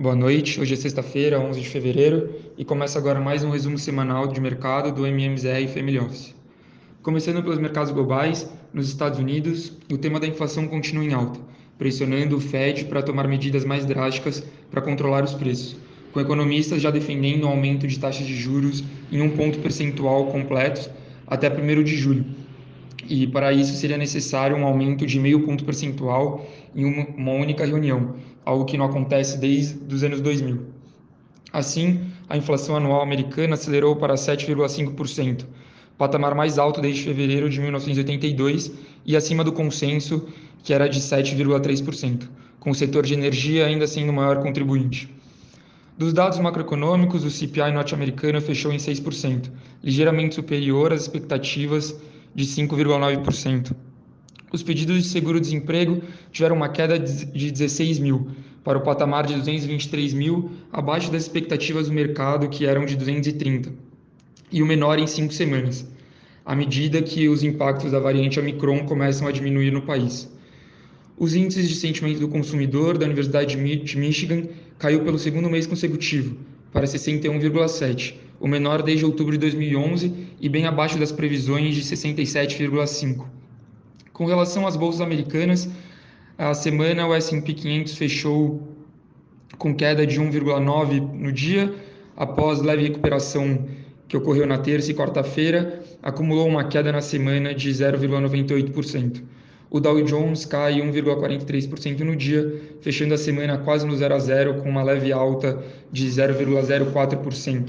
Boa noite, hoje é sexta-feira, 11 de fevereiro, e começa agora mais um resumo semanal de mercado do MMZR Family Office. Começando pelos mercados globais, nos Estados Unidos, o tema da inflação continua em alta, pressionando o Fed para tomar medidas mais drásticas para controlar os preços, com economistas já defendendo o aumento de taxas de juros em um ponto percentual completo até 1 de julho. E para isso seria necessário um aumento de meio ponto percentual em uma única reunião, algo que não acontece desde os anos 2000. Assim, a inflação anual americana acelerou para 7,5%, patamar mais alto desde fevereiro de 1982 e acima do consenso, que era de 7,3%, com o setor de energia ainda sendo o maior contribuinte. Dos dados macroeconômicos, o CPI norte-americano fechou em 6%, ligeiramente superior às expectativas de 5,9%. Os pedidos de seguro-desemprego tiveram uma queda de 16 mil, para o patamar de 223 mil, abaixo das expectativas do mercado, que eram de 230, e o menor em cinco semanas, à medida que os impactos da variante Omicron começam a diminuir no país. Os índices de sentimento do consumidor da Universidade de Michigan caiu pelo segundo mês consecutivo, para 61,7, o menor desde outubro de 2011 e bem abaixo das previsões de 67,5. Com relação às bolsas americanas, a semana o S&P 500 fechou com queda de 1,9 no dia, após leve recuperação que ocorreu na terça e quarta-feira, acumulou uma queda na semana de 0,98%. O Dow Jones cai 1,43% no dia, fechando a semana quase no 0 a 0 com uma leve alta de 0,04%.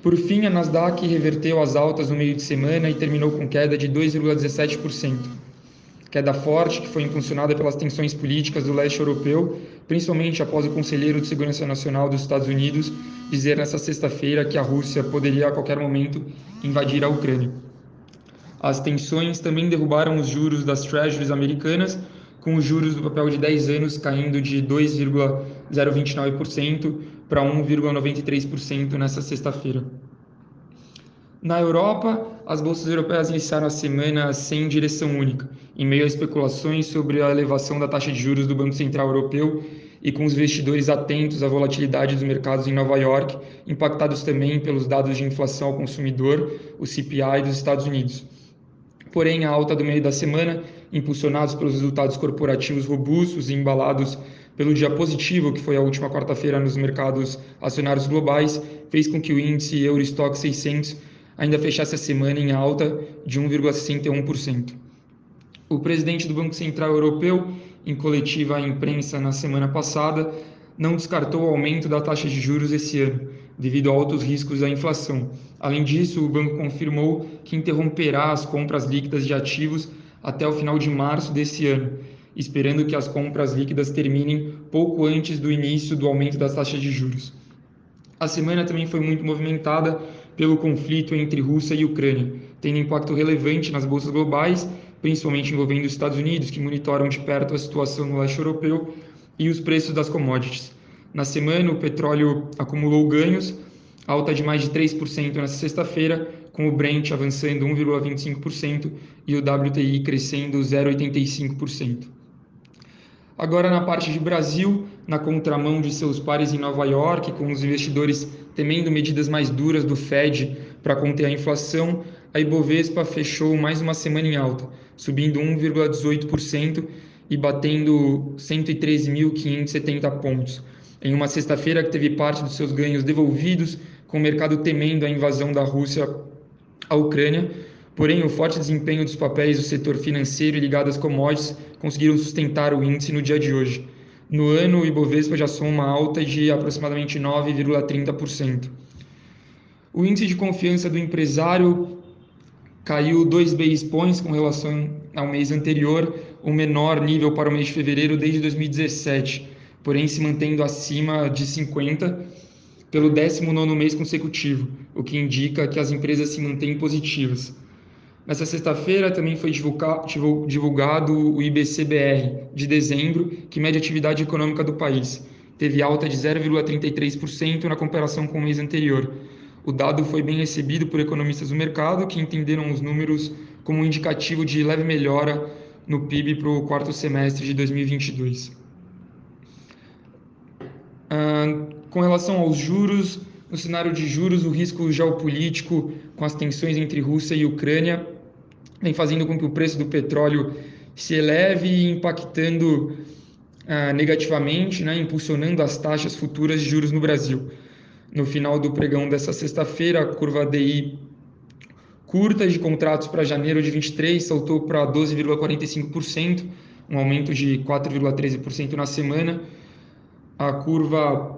Por fim, a Nasdaq reverteu as altas no meio de semana e terminou com queda de 2,17%. Queda forte que foi impulsionada pelas tensões políticas do leste europeu, principalmente após o conselheiro de Segurança Nacional dos Estados Unidos dizer nesta sexta-feira que a Rússia poderia a qualquer momento invadir a Ucrânia. As tensões também derrubaram os juros das treasuries americanas, com os juros do papel de 10 anos caindo de 2,029% para 1,93% nesta sexta-feira. Na Europa, as bolsas europeias iniciaram a semana sem direção única, em meio a especulações sobre a elevação da taxa de juros do Banco Central Europeu e com os investidores atentos à volatilidade dos mercados em Nova York, impactados também pelos dados de inflação ao consumidor, o CPI dos Estados Unidos. Porém, a alta do meio da semana, impulsionados pelos resultados corporativos robustos e embalados pelo dia positivo, que foi a última quarta-feira nos mercados acionários globais, fez com que o índice Eurostock 600 ainda fechasse a semana em alta de 1,61%. O presidente do Banco Central Europeu, em coletiva à imprensa na semana passada, não descartou o aumento da taxa de juros esse ano, devido a altos riscos da inflação. Além disso, o banco confirmou que interromperá as compras líquidas de ativos até o final de março desse ano, esperando que as compras líquidas terminem pouco antes do início do aumento das taxas de juros. A semana também foi muito movimentada pelo conflito entre Rússia e Ucrânia, tendo impacto relevante nas bolsas globais, principalmente envolvendo os Estados Unidos, que monitoram de perto a situação no leste europeu e os preços das commodities. Na semana, o petróleo acumulou ganhos, alta de mais de 3% nessa sexta-feira, com o Brent avançando 1,25% e o WTI crescendo 0,85%. Agora, na parte de Brasil, na contramão de seus pares em Nova York, com os investidores temendo medidas mais duras do Fed para conter a inflação, a Ibovespa fechou mais uma semana em alta, subindo 1,18% e batendo 113.570 pontos, em uma sexta-feira que teve parte dos seus ganhos devolvidos, com o mercado temendo a invasão da Rússia à Ucrânia. Porém, o forte desempenho dos papéis do setor financeiro e ligado às commodities conseguiram sustentar o índice no dia de hoje. No ano, o Ibovespa já soma uma alta de aproximadamente 9,30%. O índice de confiança do empresário caiu 2 base points com relação ao mês anterior, o menor nível para o mês de fevereiro desde 2017 porém se mantendo acima de 50 pelo 19 mês consecutivo, o que indica que as empresas se mantêm positivas. Nessa sexta-feira também foi divulgado o IBCBR de dezembro, que mede a atividade econômica do país. Teve alta de 0,33% na comparação com o mês anterior. O dado foi bem recebido por economistas do mercado, que entenderam os números como um indicativo de leve melhora no PIB para o quarto semestre de 2022. Ah, com relação aos juros, no cenário de juros, o risco geopolítico com as tensões entre Rússia e Ucrânia vem fazendo com que o preço do petróleo se eleve impactando ah, negativamente, né, impulsionando as taxas futuras de juros no Brasil. No final do pregão dessa sexta-feira, a curva DI curta de contratos para janeiro de 23 saltou para 12,45%, um aumento de 4,13% na semana. A curva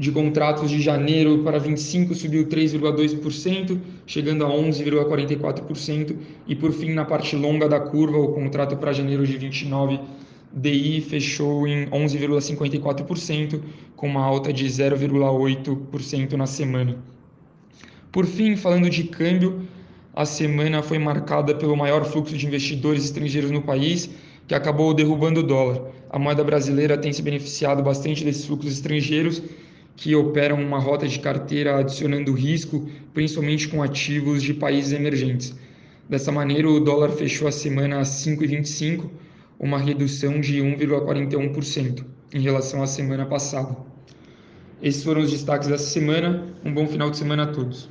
de contratos de janeiro para 25 subiu 3,2%, chegando a 11,44%, e por fim, na parte longa da curva, o contrato para janeiro de 29 DI fechou em 11,54%, com uma alta de 0,8% na semana. Por fim, falando de câmbio, a semana foi marcada pelo maior fluxo de investidores estrangeiros no país, que acabou derrubando o dólar. A moeda brasileira tem se beneficiado bastante desses fluxos estrangeiros que operam uma rota de carteira adicionando risco, principalmente com ativos de países emergentes. Dessa maneira, o dólar fechou a semana a 5,25, uma redução de 1,41% em relação à semana passada. Esses foram os destaques dessa semana. Um bom final de semana a todos.